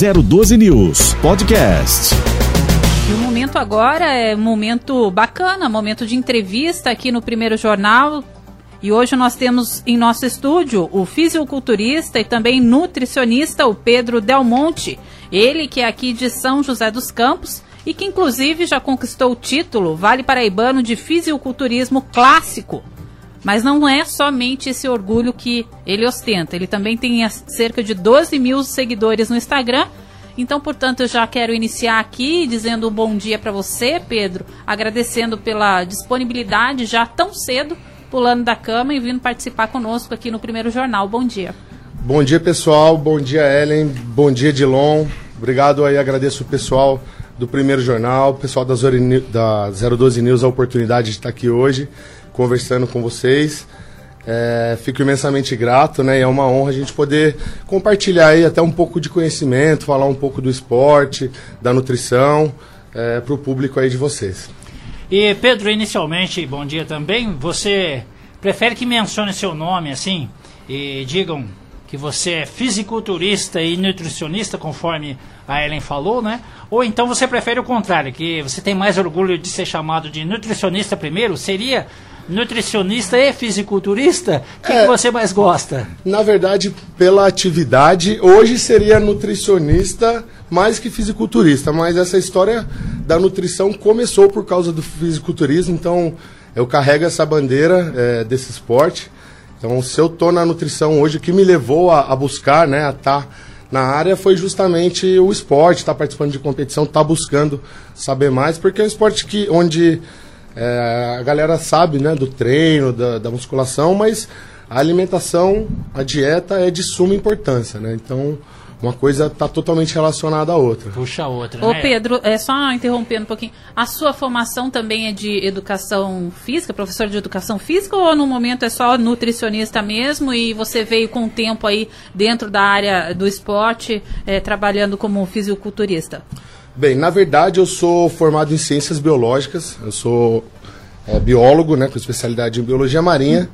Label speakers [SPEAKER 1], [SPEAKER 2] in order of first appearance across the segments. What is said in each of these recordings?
[SPEAKER 1] 012 News Podcast.
[SPEAKER 2] E o momento agora é momento bacana, momento de entrevista aqui no Primeiro Jornal. E hoje nós temos em nosso estúdio o fisiculturista e também nutricionista, o Pedro Del Monte. Ele que é aqui de São José dos Campos e que inclusive já conquistou o título Vale Paraibano de Fisiculturismo Clássico. Mas não é somente esse orgulho que ele ostenta. Ele também tem cerca de 12 mil seguidores no Instagram. Então, portanto, eu já quero iniciar aqui dizendo um bom dia para você, Pedro, agradecendo pela disponibilidade já tão cedo, pulando da cama e vindo participar conosco aqui no Primeiro Jornal. Bom dia.
[SPEAKER 3] Bom dia, pessoal. Bom dia, Ellen. Bom dia, Dilon. Obrigado aí, agradeço o pessoal do Primeiro Jornal, o pessoal da, da 012 News a oportunidade de estar aqui hoje conversando com vocês. É, fico imensamente grato, né? E é uma honra a gente poder compartilhar aí até um pouco de conhecimento, falar um pouco do esporte, da nutrição, é, para o público aí de vocês.
[SPEAKER 4] E Pedro, inicialmente, bom dia também. Você prefere que mencione seu nome assim e digam que você é fisiculturista e nutricionista, conforme a Ellen falou, né? Ou então você prefere o contrário, que você tem mais orgulho de ser chamado de nutricionista primeiro? Seria nutricionista e fisiculturista? O que, é, que, você mais gosta?
[SPEAKER 3] Na verdade, pela atividade, hoje seria nutricionista mais que fisiculturista, mas essa história da nutrição começou por causa do fisiculturismo, então eu carrego essa bandeira é, desse esporte. Então, se eu estou na nutrição hoje, o que me levou a, a buscar, né, a estar tá na área foi justamente o esporte, estar tá participando de competição, estar tá buscando saber mais, porque é um esporte que, onde é, a galera sabe né, do treino, da, da, musculação, mas a alimentação, a dieta é de suma importância. Né? Então, uma coisa está totalmente relacionada à outra.
[SPEAKER 4] Puxa a outra,
[SPEAKER 2] Ô né? Pedro, é só interrompendo um pouquinho. A sua formação também é de educação física, professor de educação física, ou no momento é só nutricionista mesmo e você veio com o tempo aí dentro da área do esporte, é, trabalhando como fisiculturista?
[SPEAKER 3] Bem, na verdade eu sou formado em ciências biológicas, eu sou é, biólogo, né, com especialidade em biologia marinha.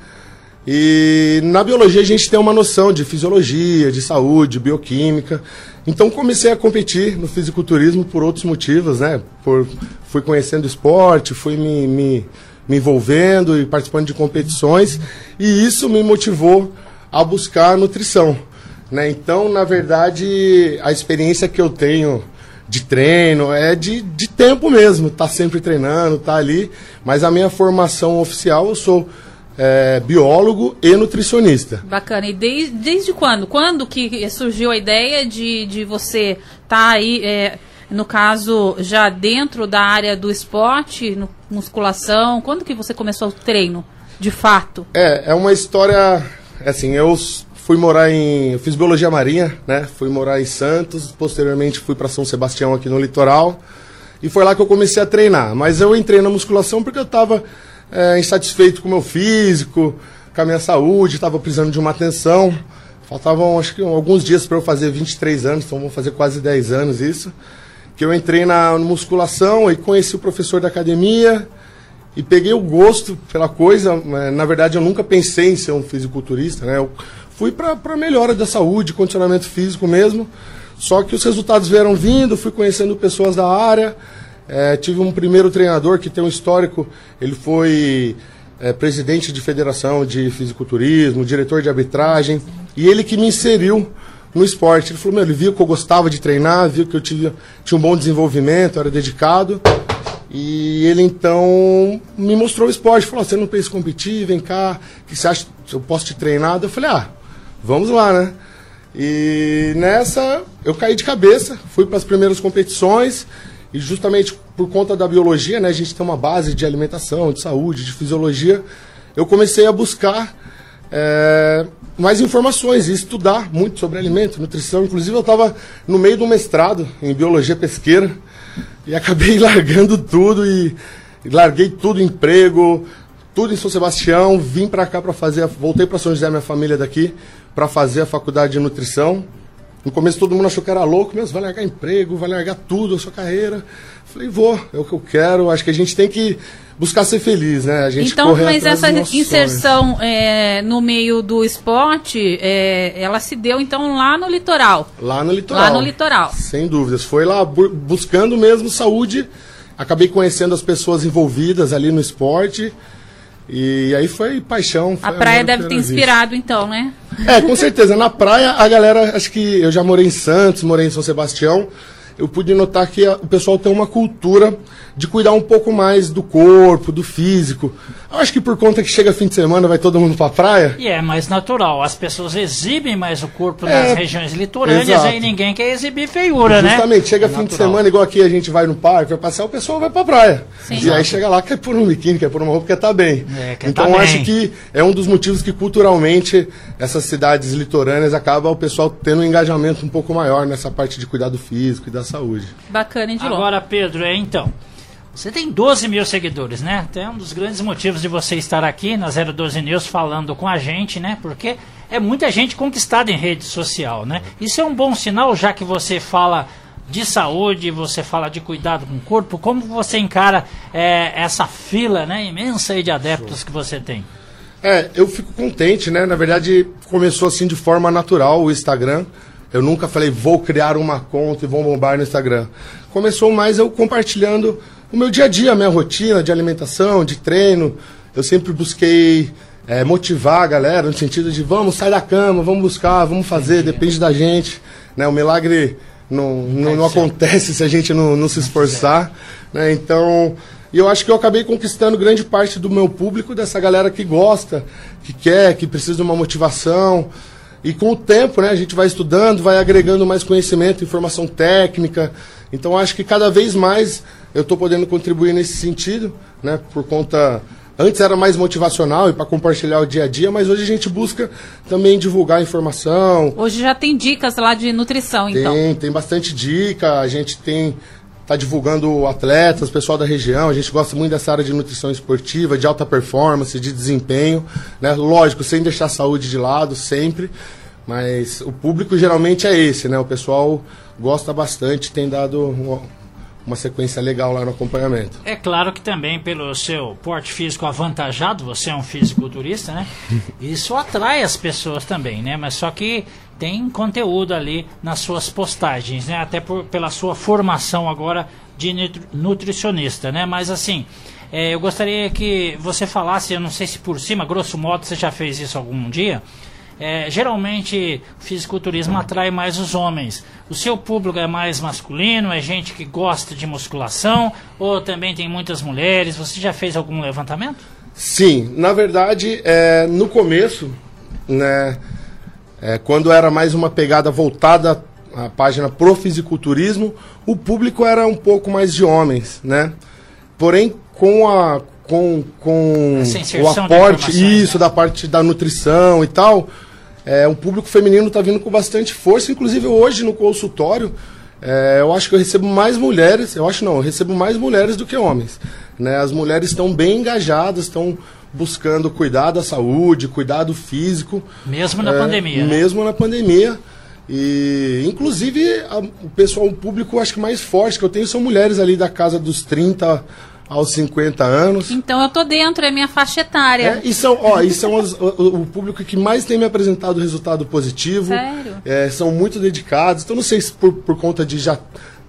[SPEAKER 3] E na biologia a gente tem uma noção de fisiologia, de saúde, bioquímica. Então comecei a competir no fisiculturismo por outros motivos, né? Por, fui conhecendo esporte, fui me, me, me envolvendo e participando de competições. E isso me motivou a buscar nutrição. Né? Então, na verdade, a experiência que eu tenho de treino é de, de tempo mesmo, tá sempre treinando, tá ali. Mas a minha formação oficial, eu sou é, biólogo e nutricionista.
[SPEAKER 2] Bacana. E desde, desde quando? Quando que surgiu a ideia de, de você estar tá aí, é, no caso, já dentro da área do esporte, no, musculação? Quando que você começou o treino, de fato?
[SPEAKER 3] É, é uma história, assim, eu fui morar em, eu fiz biologia marinha, né? Fui morar em Santos, posteriormente fui para São Sebastião aqui no litoral. E foi lá que eu comecei a treinar. Mas eu entrei na musculação porque eu estava é, insatisfeito com o meu físico, com a minha saúde, estava precisando de uma atenção. Faltavam, acho que, alguns dias para eu fazer 23 anos, então vou fazer quase 10 anos isso. Que eu entrei na musculação e conheci o professor da academia e peguei o gosto pela coisa. É, na verdade, eu nunca pensei em ser um fisiculturista, né? Eu fui para melhora da saúde, condicionamento físico mesmo. Só que os resultados vieram vindo, fui conhecendo pessoas da área. É, tive um primeiro treinador que tem um histórico, ele foi é, presidente de federação de fisiculturismo, diretor de arbitragem, e ele que me inseriu no esporte. Ele falou, meu, ele viu que eu gostava de treinar, viu que eu tinha, tinha um bom desenvolvimento, era dedicado. E ele então me mostrou o esporte, falou, você não pensa em competir, vem cá, que você acha eu posso te treinar? Eu falei, ah, vamos lá, né? E nessa eu caí de cabeça, fui para as primeiras competições, e justamente por conta da biologia, né, a gente tem uma base de alimentação, de saúde, de fisiologia, eu comecei a buscar é, mais informações e estudar muito sobre alimento, nutrição. Inclusive, eu estava no meio do mestrado em biologia pesqueira e acabei largando tudo e, e larguei tudo, emprego, tudo em São Sebastião, vim para cá para fazer, voltei para São José, minha família daqui, para fazer a faculdade de nutrição. No começo todo mundo achou que era louco, mesmo, vai largar emprego, vai largar tudo, a sua carreira. Falei, vou, é o que eu quero. Acho que a gente tem que buscar ser feliz, né? A gente
[SPEAKER 2] então, mas essa inserção é, no meio do esporte, é, ela se deu então lá no litoral.
[SPEAKER 3] Lá no litoral.
[SPEAKER 2] Lá no litoral.
[SPEAKER 3] Sem dúvidas. Foi lá bu- buscando mesmo saúde. Acabei conhecendo as pessoas envolvidas ali no esporte. E aí foi paixão.
[SPEAKER 2] A
[SPEAKER 3] foi
[SPEAKER 2] praia
[SPEAKER 3] amor à
[SPEAKER 2] deve ter
[SPEAKER 3] vista.
[SPEAKER 2] inspirado então, né?
[SPEAKER 3] É, com certeza. Na praia, a galera, acho que eu já morei em Santos, morei em São Sebastião. Eu pude notar que a- o pessoal tem uma cultura de cuidar um pouco mais do corpo, do físico. Eu acho que por conta que chega fim de semana, vai todo mundo pra praia.
[SPEAKER 4] E é mais natural, as pessoas exibem mais o corpo
[SPEAKER 3] É,
[SPEAKER 4] nas regiões litorâneas,
[SPEAKER 3] exato.
[SPEAKER 4] aí ninguém quer exibir feiura, né?
[SPEAKER 3] Justamente, chega
[SPEAKER 4] É
[SPEAKER 3] fim de
[SPEAKER 4] natural.
[SPEAKER 3] semana, igual aqui a gente vai no parque, vai passear, o pessoal vai pra praia.
[SPEAKER 2] Sim.
[SPEAKER 3] E aí chega lá, quer pôr um biquíni, quer pôr uma roupa, quer tá bem.
[SPEAKER 4] É, quer
[SPEAKER 3] então
[SPEAKER 4] tá
[SPEAKER 3] acho
[SPEAKER 4] bem.
[SPEAKER 3] que é um dos motivos que culturalmente essas cidades litorâneas acaba o pessoal tendo um engajamento um pouco maior nessa parte de cuidado físico e da saúde.
[SPEAKER 2] Bacana, hein, de.
[SPEAKER 4] Agora, Pedro, é então. Você tem 12 mil seguidores, né? Até um dos grandes motivos de você estar aqui na 012 News falando com a gente, né? Porque é muita gente conquistada em rede social, né? Isso é um bom sinal, já que você fala de saúde, você fala de cuidado com o corpo. Como você encara é, essa fila né, imensa aí de adeptos que você tem?
[SPEAKER 3] É, eu fico contente, né? Na verdade, começou assim de forma natural o Instagram. Eu nunca falei, vou criar uma conta e vou bombar no Instagram. Começou mais eu compartilhando o meu dia a dia, a minha rotina de alimentação, de treino. Eu sempre busquei é, motivar a galera no sentido de vamos sair da cama, vamos buscar, vamos fazer, depende da gente. Né? O milagre não, não, não acontece se a gente não, não se esforçar. Né? Então, eu acho que eu acabei conquistando grande parte do meu público, dessa galera que gosta, que quer, que precisa de uma motivação. E com o tempo, né, a gente vai estudando, vai agregando mais conhecimento, informação técnica. Então acho que cada vez mais eu estou podendo contribuir nesse sentido, né, por conta. Antes era mais motivacional e para compartilhar o dia a dia, mas hoje a gente busca também divulgar informação,
[SPEAKER 2] Hoje já tem dicas lá de nutrição, então.
[SPEAKER 3] tem, tem bastante dica, a gente tem tá divulgando atletas, pessoal da região, a gente gosta muito dessa área de nutrição esportiva, de alta performance, de desempenho, né? Lógico, sem deixar a saúde de lado sempre, mas o público geralmente é esse, né? O pessoal gosta bastante, tem dado uma, uma sequência legal lá no acompanhamento.
[SPEAKER 4] É claro que também pelo seu porte físico avantajado, você é um fisiculturista, né? Isso atrai as pessoas também, né? Mas só que tem conteúdo ali nas suas postagens, né? Até por, pela sua formação agora de nutri- nutricionista, né? Mas assim, é, eu gostaria que você falasse, eu não sei se por cima, grosso modo, você já fez isso algum dia. É, geralmente o fisiculturismo atrai mais os homens. O seu público é mais masculino, é gente que gosta de musculação, ou também tem muitas mulheres? Você já fez algum levantamento?
[SPEAKER 3] Sim, na verdade, é, no começo, né, é, quando era mais uma pegada voltada à página pro fisiculturismo, o público era um pouco mais de homens, né? Porém, com a com, com o aporte
[SPEAKER 4] informações,
[SPEAKER 3] isso
[SPEAKER 4] né?
[SPEAKER 3] da parte da nutrição e tal, é, um público feminino está vindo com bastante força, inclusive hoje no consultório, é, eu acho que eu recebo mais mulheres, eu acho não, eu recebo mais mulheres do que homens. Né? As mulheres estão bem engajadas, estão buscando cuidar da saúde, cuidar do físico.
[SPEAKER 4] Mesmo na
[SPEAKER 3] É,
[SPEAKER 4] pandemia, né?
[SPEAKER 3] Mesmo na pandemia. E, inclusive, a- o pessoal, o público, acho que mais forte que eu tenho são mulheres ali da casa dos 30 aos 50 anos.
[SPEAKER 2] Então eu tô dentro, é minha faixa etária.
[SPEAKER 3] É, e são, ó, e são as- o, o público que mais tem me apresentado resultado positivo.
[SPEAKER 2] Sério?
[SPEAKER 3] É, são muito dedicados. Então, não sei se por, por conta de já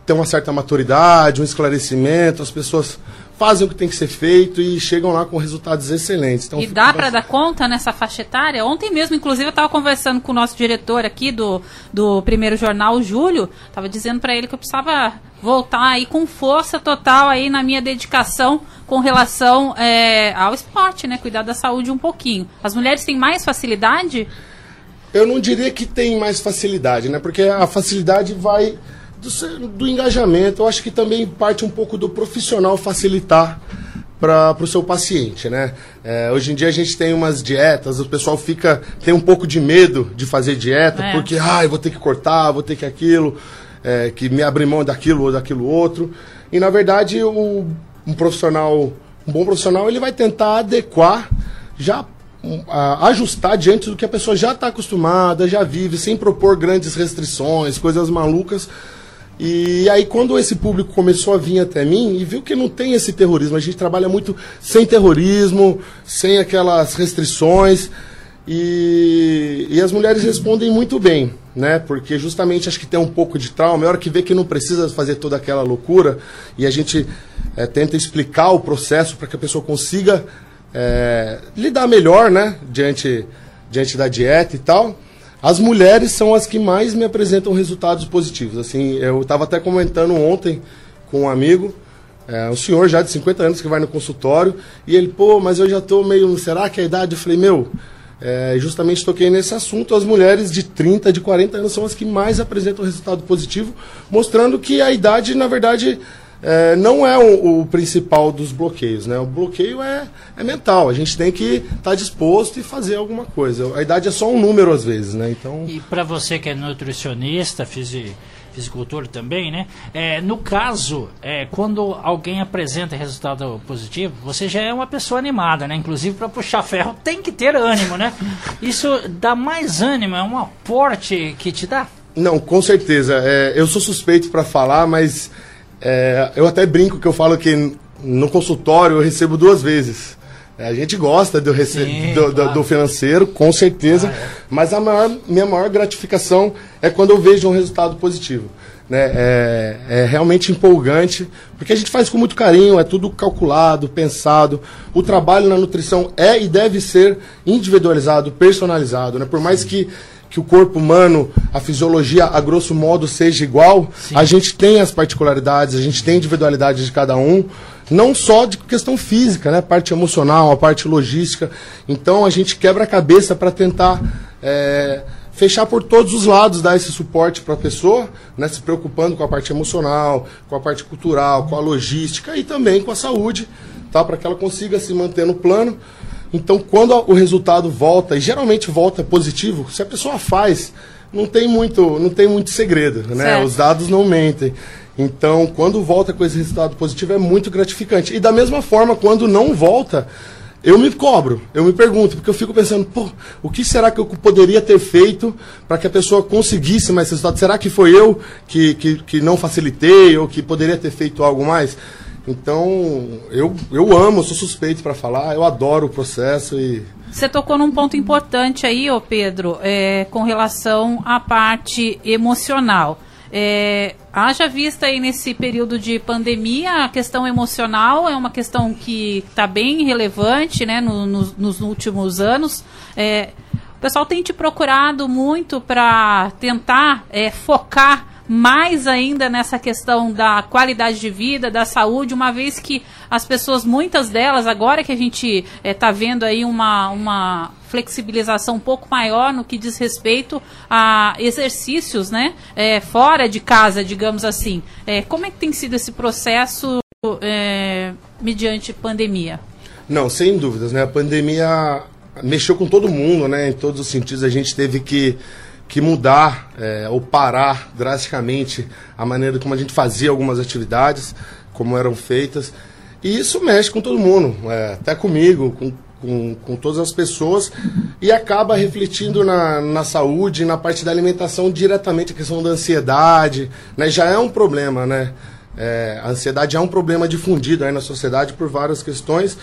[SPEAKER 3] ter uma certa maturidade, um esclarecimento, as pessoas fazem o que tem que ser feito e chegam lá com resultados excelentes. Então,
[SPEAKER 2] E dá para
[SPEAKER 3] bastante-
[SPEAKER 2] dar conta nessa faixa etária? Ontem mesmo, inclusive, eu estava conversando com o nosso diretor aqui do, do primeiro jornal, o Júlio. Estava dizendo para ele que eu precisava voltar aí com força total aí na minha dedicação com relação é, ao esporte, né? Cuidar da saúde um pouquinho. As mulheres têm mais facilidade?
[SPEAKER 3] Eu não diria que tem mais facilidade, né? Porque a facilidade vai do, do engajamento. Eu acho que também parte um pouco do profissional facilitar para o seu paciente, né? É, hoje em dia a gente tem umas dietas, o pessoal fica tem um pouco de medo de fazer dieta
[SPEAKER 2] É.
[SPEAKER 3] porque ah, eu vou ter que cortar, vou ter que aquilo, é, que me abrir mão daquilo ou daquilo outro. E na verdade o, um profissional, um bom profissional, ele vai tentar adequar já a, ajustar diante do que a pessoa já está acostumada, já vive, sem propor grandes restrições, coisas malucas. E aí, quando esse público começou a vir até mim e viu que não tem esse terrorismo, a gente trabalha muito sem terrorismo, sem aquelas restrições. E, e as mulheres respondem muito bem, né? Porque justamente acho que tem um pouco de trauma. É hora que vê que não precisa fazer toda aquela loucura e a gente é, tenta explicar o processo para que a pessoa consiga é, lidar melhor, né? Diante, diante da dieta e tal. As mulheres são as que mais me apresentam resultados positivos. Assim, eu estava até comentando ontem com um amigo, é, um senhor já de 50 anos que vai no consultório, e ele, pô, mas eu já estou meio, será que é a idade? Eu falei, meu, é, justamente toquei nesse assunto, as mulheres de 30, de 40 anos são as que mais apresentam resultado positivo, mostrando que a idade, na verdade, é, não é o, o, principal dos bloqueios. Né? O bloqueio é, é mental. A gente tem que estar tá disposto e fazer alguma coisa. A idade é só um número às vezes. Né? Então...
[SPEAKER 4] E para você que é nutricionista, fisi, fisicultor também, né? É, no caso, é, quando alguém apresenta resultado positivo, você já é uma pessoa animada, né? Inclusive para puxar ferro tem que ter ânimo, né? Isso dá mais ânimo, é um aporte que te dá?
[SPEAKER 3] Não, com certeza. É, eu sou suspeito para falar, mas é, eu até brinco que eu falo que no consultório eu recebo duas vezes. É, a gente gosta do, rece Sim, do, claro. do, financeiro, com certeza, ah, é. mas a maior, minha maior gratificação é quando eu vejo um resultado positivo. Né? É, é, realmente empolgante, porque a gente faz com muito carinho, é tudo calculado, pensado. O trabalho na nutrição é e deve ser individualizado, personalizado. Né? Por mais que que o corpo humano, a fisiologia, a grosso modo, seja igual, Sim. a gente tem as particularidades, a gente tem a individualidade de cada um, não só de questão física, né? parte emocional, a parte logística. Então a gente quebra a cabeça para tentar é, fechar por todos os lados, dar esse suporte para a pessoa, né? se preocupando com a parte emocional, com a parte cultural, com a logística e também com a saúde, tá? para que ela consiga se manter no plano. Então, quando o resultado volta, e geralmente volta positivo, se a pessoa faz, não tem muito, não tem muito segredo, né? Os dados não mentem. Então, quando volta com esse resultado positivo, é muito gratificante. E da mesma forma, quando não volta, eu me cobro, eu me pergunto, porque eu fico pensando, pô, o que será que eu poderia ter feito para que a pessoa conseguisse mais resultado? Será que foi eu que, que, que não facilitei ou que poderia ter feito algo mais? Então, eu, eu amo, sou suspeito para falar, eu adoro o processo e.
[SPEAKER 2] Você tocou num ponto importante aí, ô Pedro, é, com relação à parte emocional. É, haja vista aí nesse período de pandemia, a questão emocional é uma questão que está bem relevante né, no, no, nos últimos anos. É, o pessoal tem te procurado muito para tentar é, focar mais ainda nessa questão da qualidade de vida, da saúde, uma vez que as pessoas, muitas delas, agora que a gente está eh, vendo aí uma, uma flexibilização um pouco maior no que diz respeito a exercícios, né, é, fora de casa, digamos assim. É, como é que tem sido esse processo é, mediante pandemia?
[SPEAKER 3] Não, sem dúvidas, né? A pandemia mexeu com todo mundo, né? Em todos os sentidos, a gente teve que que mudar é, ou parar drasticamente a maneira como a gente fazia algumas atividades, como eram feitas. E isso mexe com todo mundo, é, até comigo, com, com, com, todas as pessoas, e acaba refletindo na, na saúde, na parte da alimentação diretamente, a questão da ansiedade, né, já é um problema, né? É, a ansiedade é um problema difundido aí na sociedade por várias questões,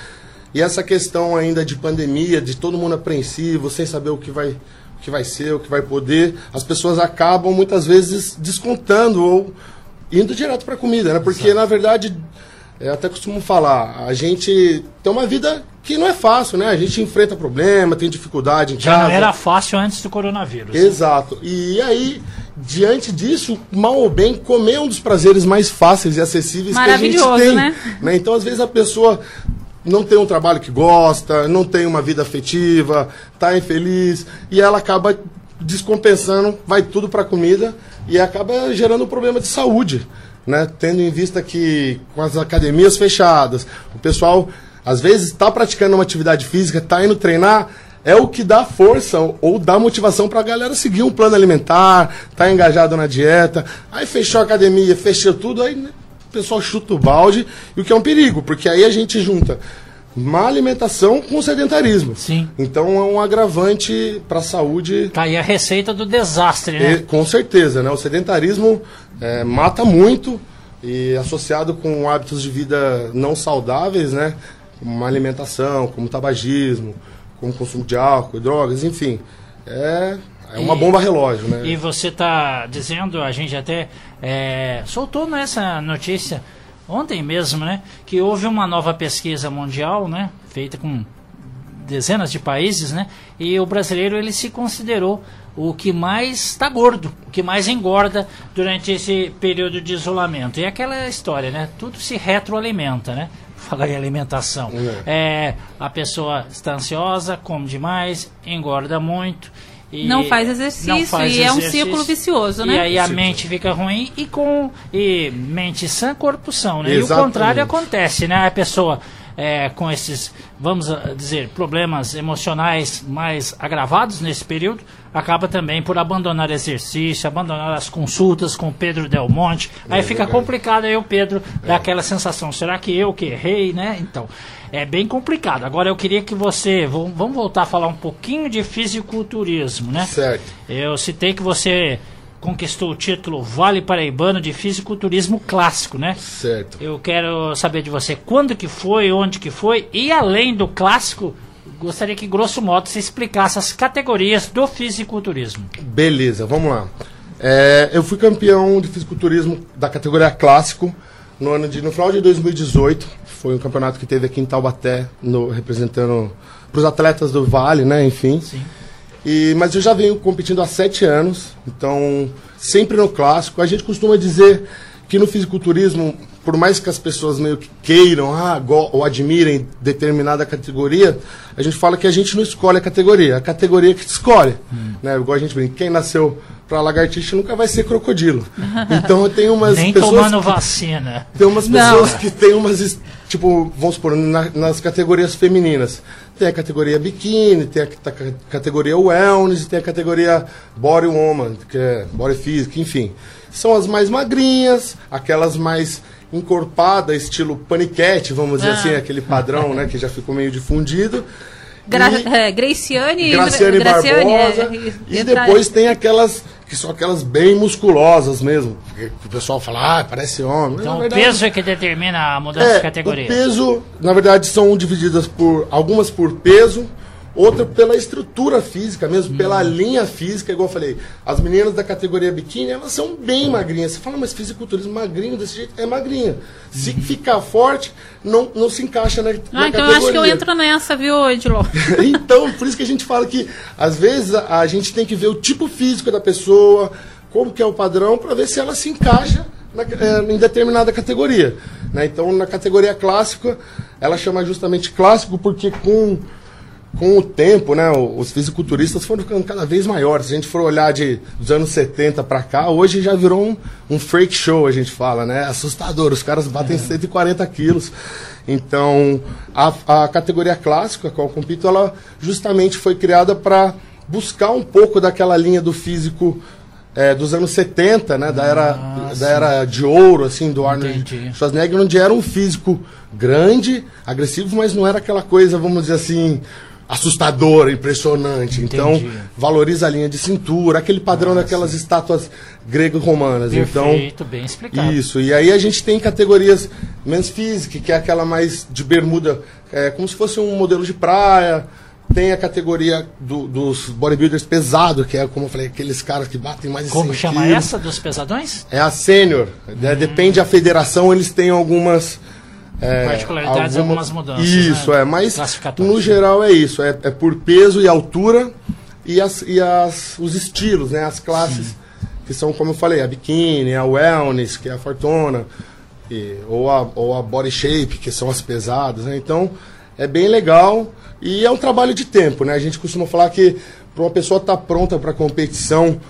[SPEAKER 3] e essa questão ainda de pandemia, de todo mundo apreensivo, sem saber o que vai que vai ser, o que vai poder, as pessoas acabam muitas vezes descontando ou indo direto para a comida, né? Porque Exato. na verdade, eu até costumo falar, a gente tem uma vida que não é fácil, né? A gente enfrenta problema, tem dificuldade em
[SPEAKER 4] Já
[SPEAKER 3] casa.
[SPEAKER 4] Já não era fácil antes do coronavírus.
[SPEAKER 3] Exato. E aí, diante disso, mal ou bem, comer é um dos prazeres mais fáceis e acessíveis que a gente tem. Né? né? Então, às vezes a pessoa não tem um trabalho que gosta, não tem uma vida afetiva, está infeliz e ela acaba descompensando, vai tudo para comida e acaba gerando um problema de saúde, né? Tendo em vista que com as academias fechadas, o pessoal às vezes está praticando uma atividade física, está indo treinar, é o que dá força ou dá motivação para a galera seguir um plano alimentar, tá engajado na dieta. Aí fechou a academia, fechou tudo, aí né, pessoal chuta o balde, e o que é um perigo, porque aí a gente junta má alimentação com sedentarismo.
[SPEAKER 4] Sim.
[SPEAKER 3] Então é um agravante para a saúde.
[SPEAKER 4] Tá aí a receita do desastre, né?
[SPEAKER 3] E, com certeza, né? O sedentarismo é, mata muito e associado com hábitos de vida não saudáveis, né? Como uma alimentação, como tabagismo, como consumo de álcool, drogas, enfim. É, é uma
[SPEAKER 4] E-
[SPEAKER 3] bomba relógio, né?
[SPEAKER 4] E você está dizendo, a gente até é, soltou nessa notícia ontem mesmo, né, que houve uma nova pesquisa mundial, né, feita com dezenas de países, né, e o brasileiro ele se considerou o que mais está gordo, o que mais engorda durante esse período de isolamento. E aquela história, né, tudo se retroalimenta, né. Falar em alimentação. É, a pessoa está ansiosa, come demais, engorda muito. E
[SPEAKER 2] Não faz exercício
[SPEAKER 4] não faz
[SPEAKER 2] e é um
[SPEAKER 4] exercício.
[SPEAKER 2] ciclo vicioso, né?
[SPEAKER 4] E aí a mente fica ruim e com e mente sã, corpo são, né? E o
[SPEAKER 3] Exatamente.
[SPEAKER 4] contrário acontece, né? A pessoa é, com esses, vamos ah, dizer, problemas emocionais mais agravados nesse período, acaba também por abandonar exercício, abandonar as consultas com o Pedro Del Monte. Aí fica
[SPEAKER 3] verdade.
[SPEAKER 4] complicado aí o Pedro dá aquela sensação, será que eu que errei, né? Então, é bem complicado. Agora eu queria que você, vamos voltar a falar um pouquinho de fisiculturismo, né?
[SPEAKER 3] Certo.
[SPEAKER 4] Eu citei que você conquistou o título Vale Paraibano de Fisiculturismo Clássico, né?
[SPEAKER 3] Certo.
[SPEAKER 4] Eu quero saber de você quando que foi, onde que foi e além do clássico, gostaria que grosso modo você explicasse as categorias do fisiculturismo.
[SPEAKER 3] Beleza, vamos lá. É, eu fui campeão de fisiculturismo da categoria clássico no ano de no final de 2018. Foi um campeonato que teve aqui em Taubaté, no, representando para os atletas do Vale, né? Enfim.
[SPEAKER 4] Sim.
[SPEAKER 3] E, mas eu já venho competindo há sete anos, então sempre no clássico. A gente costuma dizer que no fisiculturismo, por mais que as pessoas meio que queiram ah, ou admirem determinada categoria, a gente fala que a gente não escolhe a categoria, a categoria que te escolhe. Né? Igual a gente brinca, quem nasceu para lagartixa nunca vai ser crocodilo. Então tem umas
[SPEAKER 4] Nem
[SPEAKER 3] pessoas
[SPEAKER 4] tomando
[SPEAKER 3] que-
[SPEAKER 4] vacina.
[SPEAKER 3] tem umas
[SPEAKER 2] Não.
[SPEAKER 3] pessoas que tem umas, tipo, vamos supor, na- nas categorias femininas. Tem a categoria biquíni, tem a categoria wellness, tem a categoria body woman, que é body física, enfim. São as mais magrinhas, aquelas mais encorpadas, estilo paniquete, vamos dizer
[SPEAKER 2] Ah.
[SPEAKER 3] assim, aquele padrão, né, que já ficou meio difundido.
[SPEAKER 2] Gra
[SPEAKER 3] E-
[SPEAKER 2] é, Graciane,
[SPEAKER 3] Graciane
[SPEAKER 2] Graciane,
[SPEAKER 3] Barbosa.
[SPEAKER 2] é,
[SPEAKER 3] e depois tem aquelas que são aquelas bem musculosas mesmo. porque O pessoal fala, ah, parece homem.
[SPEAKER 4] Então
[SPEAKER 3] na
[SPEAKER 4] o
[SPEAKER 3] verdade,
[SPEAKER 4] peso é que determina a mudança de
[SPEAKER 3] é,
[SPEAKER 4] categoria.
[SPEAKER 3] o peso, na verdade, são divididas por algumas por peso, outra pela estrutura física mesmo, pela linha física, igual eu falei. As meninas da categoria biquíni, elas são bem magrinhas. Você fala, mas fisiculturismo magrinho desse jeito é magrinha. Se ficar forte, não, não se encaixa na, na
[SPEAKER 2] Ah, então eu
[SPEAKER 3] categoria.
[SPEAKER 2] acho que eu entro nessa, viu, Edilon?
[SPEAKER 3] então, por isso que a gente fala que, às vezes, a, a gente tem que ver o tipo físico da pessoa, como que é o padrão, para ver se ela se encaixa na- eh, em determinada categoria. né? Então, na categoria clássica, ela chama justamente clássico porque com, com o tempo, né, os fisiculturistas foram ficando cada vez maiores. Se a gente for olhar de, dos anos 70 para cá, hoje já virou um, um freak show, a gente fala, né? Assustador. Os caras batem 140 quilos. Então, a, a categoria clássica, a qual eu compito, ela justamente foi criada para buscar um pouco daquela linha do físico eh, dos anos 70, né? Da era, da era de ouro, assim, do Arnold
[SPEAKER 4] Entendi.
[SPEAKER 3] Schwarzenegger, onde era um físico grande, agressivo, mas não era aquela coisa, vamos dizer assim, assustadora, impressionante. Então,
[SPEAKER 4] Entendi.
[SPEAKER 3] valoriza a linha de cintura, aquele padrão daquelas estátuas grego-romanas. Então,
[SPEAKER 4] Perfeito, bem explicado.
[SPEAKER 3] isso, e aí a gente tem categorias menos física, que é aquela mais de bermuda, é, como se fosse um modelo de praia. Tem a categoria do- dos bodybuilders pesado, que é, como eu falei, aqueles caras que batem mais de
[SPEAKER 4] Como
[SPEAKER 3] 100
[SPEAKER 4] chama
[SPEAKER 3] quilos.
[SPEAKER 4] essa dos pesadões?
[SPEAKER 3] É a sênior. né? Depende da federação, eles têm algumas. É,
[SPEAKER 4] Particularidades, algumas mudanças,
[SPEAKER 3] Isso,
[SPEAKER 4] né?
[SPEAKER 3] é, mas no geral é isso. É, é por peso e altura e, as, e as, os estilos, né? As classes, que são, como eu falei, a biquíni, a wellness, que é a fortuna, e- ou, a, ou a body shape, que são as pesadas, né? Então, é bem legal e é um trabalho de tempo, né? A gente costuma falar que para uma pessoa estar pronta para competição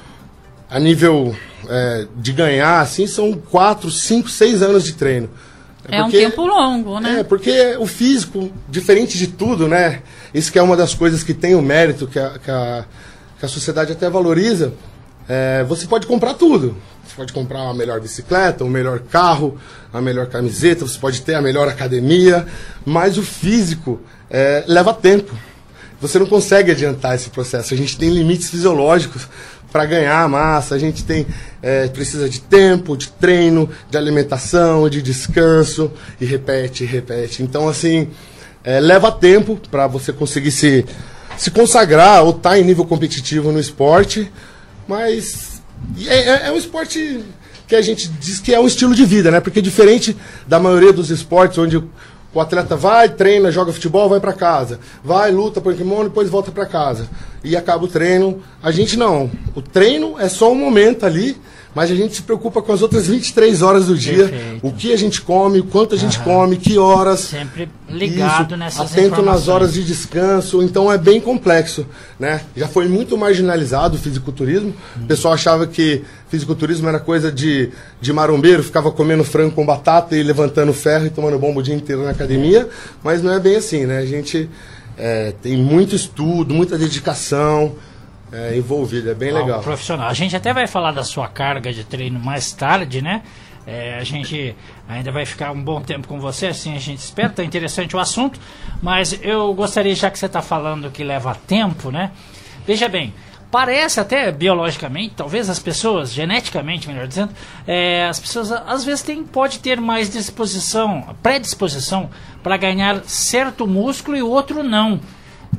[SPEAKER 3] a nível é, de ganhar, assim, são quatro, cinco, seis anos de treino.
[SPEAKER 2] É um
[SPEAKER 3] porque-
[SPEAKER 2] tempo longo, né?
[SPEAKER 3] É, porque o físico, diferente de tudo, né? Isso que é uma das coisas que tem o mérito, que a, que a, que a sociedade até valoriza. é, você pode comprar tudo. Você pode comprar a melhor bicicleta, o melhor carro, a melhor camiseta, você pode ter a melhor academia, mas o físico é, leva tempo. Você não consegue adiantar esse processo. A gente tem limites fisiológicos para ganhar massa, a gente tem é, precisa de tempo, de treino, de alimentação, de descanso e repete, repete. Então assim é, leva tempo para você conseguir se se consagrar ou estar tá em nível competitivo no esporte, mas é, é, é um esporte que a gente diz que é um estilo de vida, né? Porque diferente da maioria dos esportes onde o atleta vai, treina, joga futebol, vai para casa. Vai, luta, põe kimono, depois volta para casa. E acaba o treino. A gente não. O treino é só um momento ali mas a gente se preocupa com as outras 23 horas do dia, Perfeito. o que a gente come, o quanto a gente uhum. come, que horas.
[SPEAKER 4] Sempre ligado isso, nessas
[SPEAKER 3] Atento nas horas de descanso, então é bem complexo, né? Já foi muito marginalizado o fisiculturismo. O pessoal achava que fisiculturismo era coisa de, de marombeiro, ficava comendo frango com batata e levantando ferro e tomando bomba o dia inteiro na academia, mas não é bem assim, né? A gente é, tem muito estudo, muita dedicação, é, envolvido, é bem legal.
[SPEAKER 4] Profissional. A gente até vai falar da sua carga de treino mais tarde, né? É, a gente ainda vai ficar um bom tempo com você, assim a gente espera, tá interessante o assunto, mas eu gostaria, já que você está falando que leva tempo, né? Veja bem, parece até biologicamente, talvez as pessoas, geneticamente, melhor dizendo, é, as pessoas às vezes têm, pode ter mais disposição, predisposição para ganhar certo músculo e outro não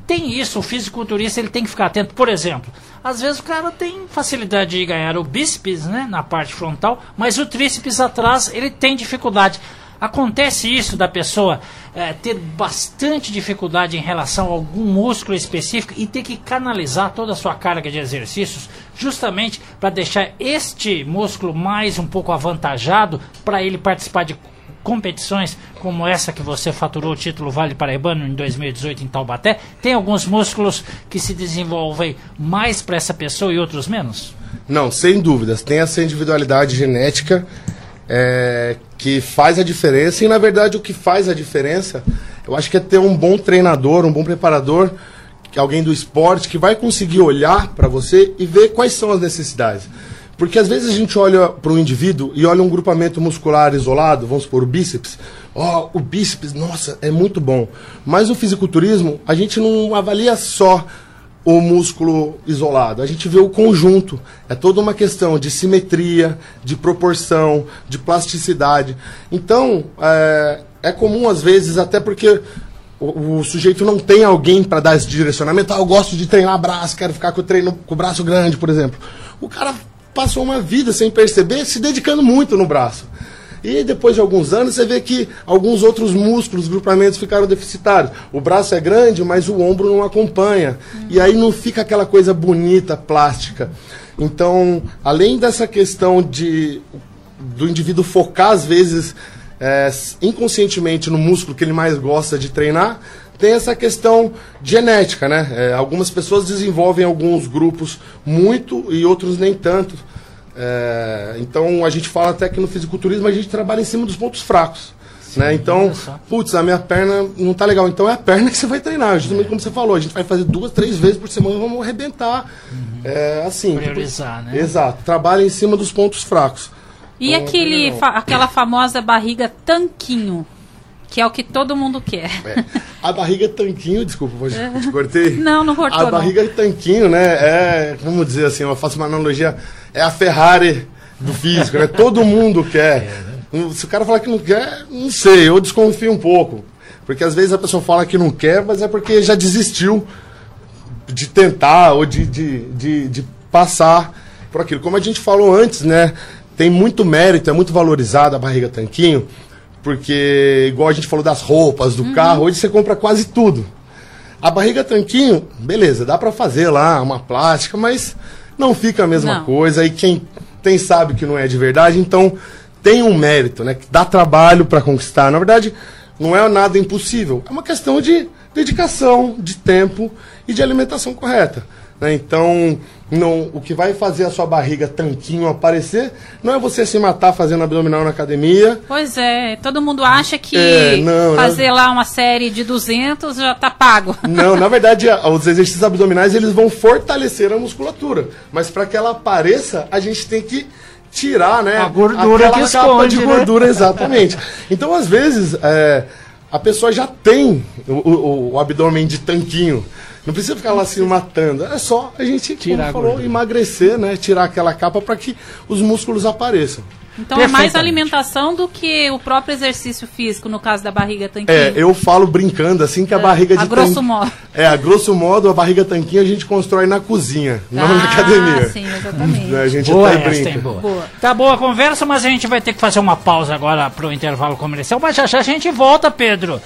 [SPEAKER 4] tem isso, o fisiculturista ele tem que ficar atento. Por exemplo, às vezes o cara tem facilidade de ganhar o bíceps, né, na parte frontal, mas o tríceps atrás ele tem dificuldade. Acontece isso da pessoa é, ter bastante dificuldade em relação a algum músculo específico e ter que canalizar toda a sua carga de exercícios justamente para deixar este músculo mais um pouco avantajado para ele participar de competições como essa que você faturou o título Vale Paraibano em 2018 em Taubaté, tem alguns músculos que se desenvolvem mais para essa pessoa e outros menos?
[SPEAKER 3] Não, sem dúvidas. Tem essa individualidade genética é, que faz a diferença e, na verdade, o que faz a diferença, eu acho que é ter um bom treinador, um bom preparador, alguém do esporte que vai conseguir olhar para você e ver quais são as necessidades. Porque às vezes a gente olha para um indivíduo e olha um grupamento muscular isolado, vamos supor, o bíceps. Ó, oh, o bíceps, nossa, é muito bom. Mas o fisiculturismo, a gente não avalia só o músculo isolado, a gente vê o conjunto. É toda uma questão de simetria, de proporção, de plasticidade. Então, é, é comum às vezes, até porque o, o, sujeito não tem alguém para dar esse direcionamento. Ah, eu gosto de treinar braço, quero ficar com o, treino, com o braço grande, por exemplo. O cara passou uma vida sem perceber, se dedicando muito no braço. E depois de alguns anos você vê que alguns outros músculos, grupamentos ficaram deficitários. O braço é grande, mas o ombro não acompanha. Uhum. E aí não fica aquela coisa bonita, plástica. Então, além dessa questão de do indivíduo focar às vezes é, inconscientemente no músculo que ele mais gosta de treinar, tem essa questão genética, né? É, algumas pessoas desenvolvem alguns grupos muito e outros nem tanto. É, então a gente fala até que no fisiculturismo a gente trabalha em cima dos pontos fracos. Sim, né? Então, putz, a minha perna não tá legal. Então é a perna que você vai treinar, justamente é. como você falou. A gente vai fazer duas, três vezes por semana, vamos arrebentar. Uhum. É, assim.
[SPEAKER 4] Priorizar,
[SPEAKER 3] né? Exato. Trabalha em cima dos pontos fracos.
[SPEAKER 2] E então, aquele, fa aquela famosa barriga tanquinho? Que é o que todo mundo quer.
[SPEAKER 3] É. A barriga tanquinho, desculpa, vou é. te cortei.
[SPEAKER 2] Não, não cortou.
[SPEAKER 3] A barriga
[SPEAKER 2] não.
[SPEAKER 3] tanquinho, né? É, vamos dizer assim, eu faço uma analogia, é a Ferrari do físico, né? Todo mundo quer. É, né? Se o cara falar que não quer, não sei, eu desconfio um pouco. Porque às vezes a pessoa fala que não quer, mas é porque já desistiu de tentar ou de, de, de, de passar por aquilo. Como a gente falou antes, né? Tem muito mérito, é muito valorizada a barriga tanquinho porque, igual a gente falou das roupas, do uhum. carro, hoje você compra quase tudo. A barriga tanquinho, beleza, dá para fazer lá uma plástica, mas não fica a mesma não. coisa. E quem tem sabe que não é de verdade, então tem um mérito, né? Que dá trabalho para conquistar. Na verdade, não é nada impossível. É uma questão de dedicação, de tempo e de alimentação correta. Né? Então, não, o que vai fazer a sua barriga tanquinho aparecer não é você se matar fazendo abdominal na academia.
[SPEAKER 2] Pois é, todo mundo acha que é, não, fazer lá uma série de 200 já está pago.
[SPEAKER 3] Não, na verdade, os exercícios abdominais eles vão fortalecer a musculatura, mas para que ela apareça, a gente tem que tirar, né?
[SPEAKER 4] A gordura
[SPEAKER 3] aquela
[SPEAKER 4] que
[SPEAKER 3] capa
[SPEAKER 4] esconde,
[SPEAKER 3] de
[SPEAKER 4] né?
[SPEAKER 3] gordura, exatamente. Então, às vezes, é, a pessoa já tem o, o- o abdômen de tanquinho. Não precisa ficar lá se matando. É só a gente,
[SPEAKER 4] Tirar a
[SPEAKER 3] como falou, emagrecer, né? Tirar aquela capa para que os músculos apareçam.
[SPEAKER 2] Então é mais alimentação do que o próprio exercício físico, no caso da barriga tanquinho.
[SPEAKER 3] É, eu falo brincando, assim que a barriga de
[SPEAKER 2] a grosso modo.
[SPEAKER 3] É, a grosso modo, a barriga tanquinho a gente constrói na cozinha, não na
[SPEAKER 2] Ah,
[SPEAKER 3] academia.
[SPEAKER 2] sim, exatamente.
[SPEAKER 3] A gente
[SPEAKER 4] Boa
[SPEAKER 3] até brinca.
[SPEAKER 4] Boa.
[SPEAKER 2] Boa.
[SPEAKER 4] Tá boa a conversa, mas a gente vai ter que fazer uma pausa agora pro intervalo comercial. Mas já já a gente volta, Pedro.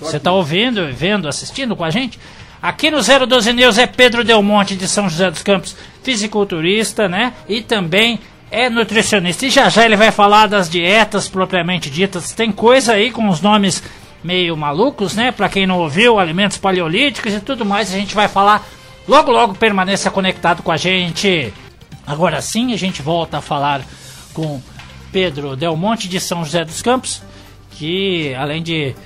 [SPEAKER 4] Você tá ouvindo, vendo, assistindo com a gente? Aqui no 012 News é Pedro Del Monte de São José dos Campos, fisiculturista, né? E também é nutricionista. E já já ele vai falar das dietas propriamente ditas. Tem coisa aí com os nomes meio malucos, né? Pra quem não ouviu, alimentos paleolíticos e tudo mais, a gente vai falar logo logo. Permaneça conectado com a gente. Agora sim, a gente volta a falar com Pedro Del Monte de São José dos Campos, que além de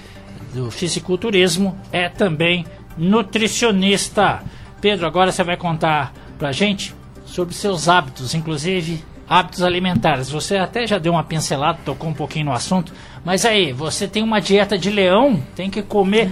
[SPEAKER 4] do fisiculturismo é também nutricionista. Pedro, agora você vai contar pra gente sobre seus hábitos, inclusive hábitos alimentares. Você até já deu uma pincelada, tocou um pouquinho no assunto, mas aí, você tem uma dieta de leão, tem que comer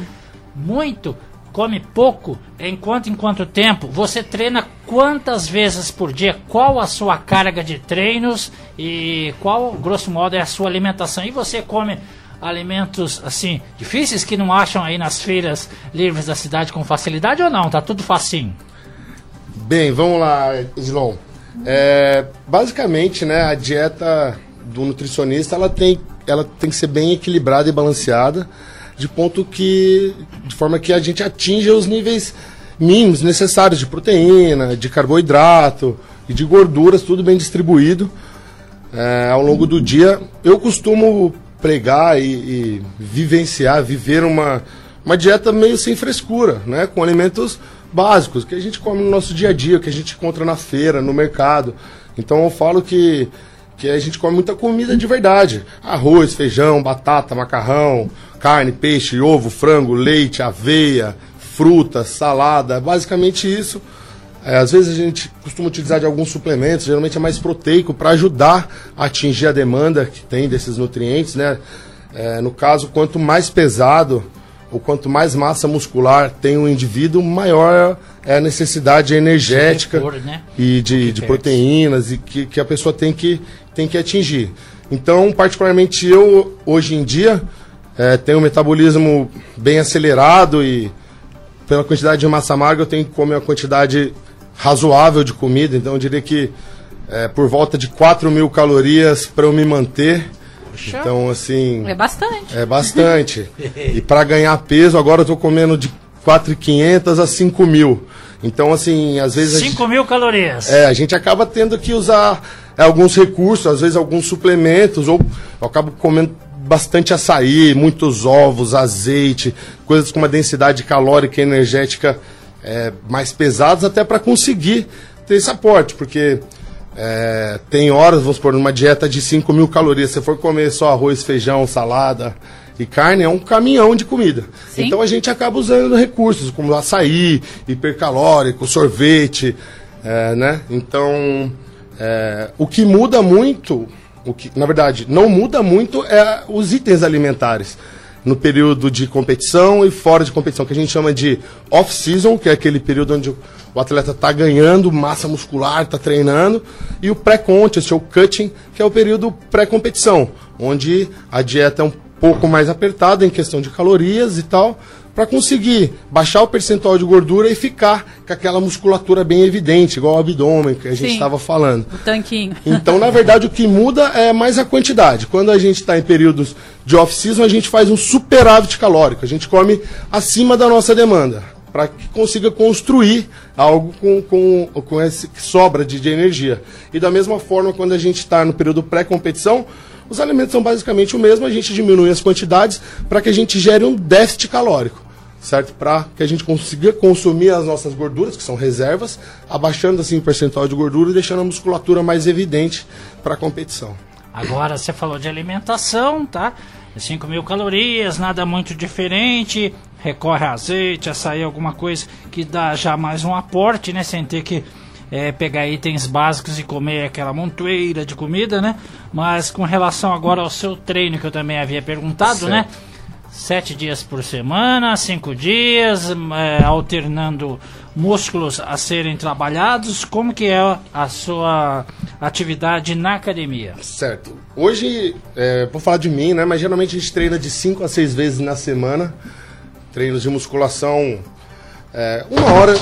[SPEAKER 4] muito, come pouco, enquanto em quanto tempo? Você treina quantas vezes por dia? Qual a sua carga de treinos e qual, grosso modo, é a sua alimentação? E você come alimentos assim difíceis que não acham aí nas feiras livres da cidade com facilidade ou não? Tá tudo facinho.
[SPEAKER 3] Bem, vamos lá, Islon. É, basicamente, né, a dieta do nutricionista ela tem, ela tem que ser bem equilibrada e balanceada, de ponto que, de forma que a gente atinja os níveis mínimos necessários de proteína, de carboidrato e de gorduras, tudo bem distribuído é, ao longo do dia. Eu costumo pregar e, e vivenciar, viver uma, uma dieta meio sem frescura, né? Com alimentos básicos que a gente come no nosso dia a dia, que a gente encontra na feira, no mercado. Então eu falo que, que a gente come muita comida de verdade: arroz, feijão, batata, macarrão, carne, peixe, ovo, frango, leite, aveia, fruta, salada, basicamente isso. É, às vezes a gente costuma utilizar de alguns suplementos, geralmente é mais proteico, para ajudar a atingir a demanda que tem desses nutrientes, né? É, no caso, quanto mais pesado ou quanto mais massa muscular tem o indivíduo, maior é a necessidade energética
[SPEAKER 4] repor, né?
[SPEAKER 3] e de, de proteínas e que, que a pessoa tem que, tem que atingir. Então, particularmente eu, hoje em dia, é, tenho um metabolismo bem acelerado e pela quantidade de massa magra eu tenho que comer uma quantidade razoável de comida, então eu diria que é, por volta de 4 mil calorias para eu me manter. Então, assim,
[SPEAKER 2] É bastante.
[SPEAKER 3] é bastante. e para ganhar peso, agora eu tô comendo de 4.500 a 5 mil. Então, assim, às vezes. a gente-
[SPEAKER 4] 5 mil calorias.
[SPEAKER 3] é, a gente acaba tendo que usar é, alguns recursos, às vezes alguns suplementos, ou eu acabo comendo bastante açaí, muitos ovos, azeite, coisas com uma densidade calórica e energética é, mais pesadas, até para conseguir ter esse aporte, porque é, tem horas, vamos supor, numa dieta de 5 mil calorias, se você for comer só arroz, feijão, salada e carne, é um caminhão de comida.
[SPEAKER 2] Sim.
[SPEAKER 3] Então a gente acaba usando recursos como açaí, hipercalórico, sorvete, é, né? Então, é, o que muda muito, o que, na verdade, não muda muito é os itens alimentares no período de competição e fora de competição, que a gente chama de off-season, que é aquele período onde o atleta está ganhando massa muscular, está treinando, e o pré-contest, ou cutting, que é o período pré-competição, onde a dieta é um pouco mais apertada em questão de calorias e tal, para conseguir baixar o percentual de gordura e ficar com aquela musculatura bem evidente, igual o abdômen que a gente estava falando.
[SPEAKER 2] O tanquinho.
[SPEAKER 3] Então, na verdade, o que muda é mais a quantidade. Quando a gente está em períodos de off-season, a gente faz um superávit calórico. A gente come acima da nossa demanda, para que consiga construir algo com, com, com que sobra de, de energia. E da mesma forma, quando a gente está no período pré-competição, os alimentos são basicamente o mesmo, a gente diminui as quantidades para que a gente gere um déficit calórico certo? Para que a gente consiga consumir as nossas gorduras, que são reservas, abaixando assim o percentual de gordura e deixando a musculatura mais evidente para a competição.
[SPEAKER 4] Agora você falou de alimentação, tá? 5 mil calorias, nada muito diferente. Recorre a azeite, açaí, alguma coisa que dá já mais um aporte, né? Sem ter que é, pegar itens básicos e comer aquela montoeira de comida, né? Mas com relação agora ao seu treino, que eu também havia perguntado, né? Sete dias por semana, cinco dias, é, alternando músculos a serem trabalhados. Como que é a sua atividade na academia?
[SPEAKER 3] Certo. Hoje, é, falar de mim, né? Mas geralmente a gente treina de 5 a 6 vezes na semana. Treinos de musculação. é, uma hora.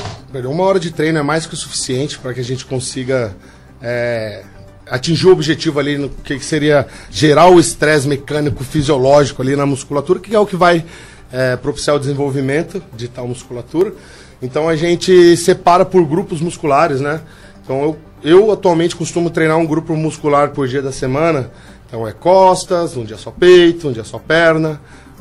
[SPEAKER 3] Uma hora de treino é mais que o suficiente para que a gente consiga é, atingir o objetivo ali no que seria gerar o estresse mecânico fisiológico ali na musculatura, que é o que vai é, propiciar o desenvolvimento de tal musculatura. Então a gente separa por grupos musculares, né? Então eu, eu atualmente costumo treinar um grupo muscular por dia da semana. Então é costas, um dia só peito, um dia só perna,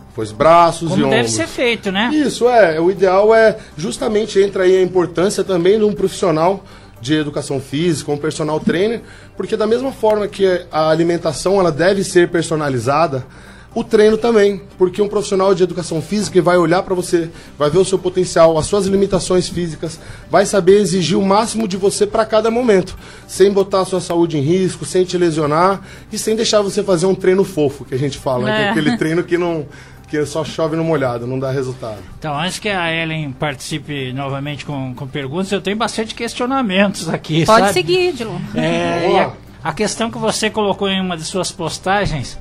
[SPEAKER 3] depois braços
[SPEAKER 4] Como
[SPEAKER 3] e
[SPEAKER 4] deve
[SPEAKER 3] ombros.
[SPEAKER 4] ser feito, né?
[SPEAKER 3] Isso é, o ideal é justamente entra aí a importância também de um profissional de educação física, um personal trainer, porque da mesma forma que a alimentação ela deve ser personalizada, o treino também, porque um profissional de educação física vai olhar para você, vai ver o seu potencial, as suas limitações físicas, vai saber exigir o máximo de você para cada momento, sem botar a sua saúde em risco, sem te lesionar e sem deixar você fazer um treino fofo, que a gente fala, né? é
[SPEAKER 2] É.
[SPEAKER 3] aquele treino que não que só chove no molhado, não dá resultado.
[SPEAKER 4] Então, antes que a Ellen participe novamente com, com perguntas, eu tenho bastante questionamentos aqui.
[SPEAKER 2] Pode
[SPEAKER 4] sabe?
[SPEAKER 2] seguir, Dilon.
[SPEAKER 4] É, a, a questão que você colocou em uma de suas postagens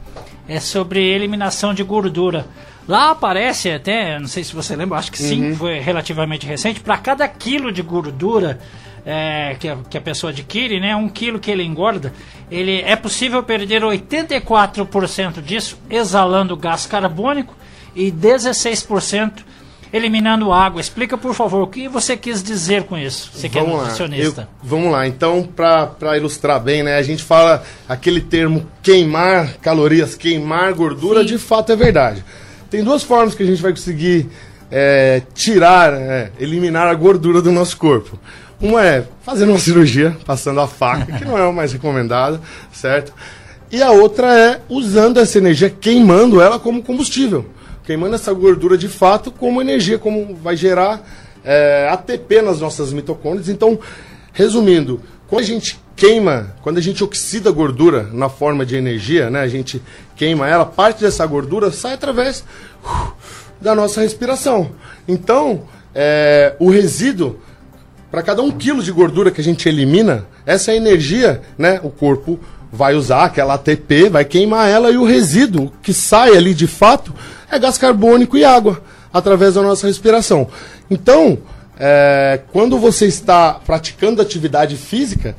[SPEAKER 4] é sobre eliminação de gordura. Lá aparece até, não sei se você lembra, acho que sim,
[SPEAKER 3] Uhum.
[SPEAKER 4] foi relativamente recente, para cada quilo de gordura é, que, a, que a pessoa adquire, né, um quilo que ele engorda, ele é possível perder 84% disso exalando gás carbônico e 16% eliminando água. Explica, por favor, o que você quis dizer com isso? Você que é
[SPEAKER 3] Vamos lá.
[SPEAKER 4] nutricionista.
[SPEAKER 3] Eu- vamos lá. Então, para ilustrar bem, né? A gente fala aquele termo queimar calorias, queimar gordura,
[SPEAKER 2] Sim.
[SPEAKER 3] de fato é verdade. Tem duas formas que a gente vai conseguir é, tirar, é, eliminar a gordura do nosso corpo. Uma é fazendo uma cirurgia, passando a faca, que não é o mais recomendado, certo? E a outra é usando essa energia, queimando ela como combustível. Queimando essa gordura de fato como energia, como vai gerar é, ATP nas nossas mitocôndrias. Então, resumindo, quando a gente queima, quando a gente oxida a gordura na forma de energia, né, a gente queima ela, parte dessa gordura sai através uh, da nossa respiração. Então, é, o resíduo, para cada um quilo de gordura que a gente elimina, essa energia, né, o corpo vai usar aquela ATP, vai queimar ela e o resíduo que sai ali de fato é gás carbônico e água através da nossa respiração. Então, é, quando você está praticando atividade física,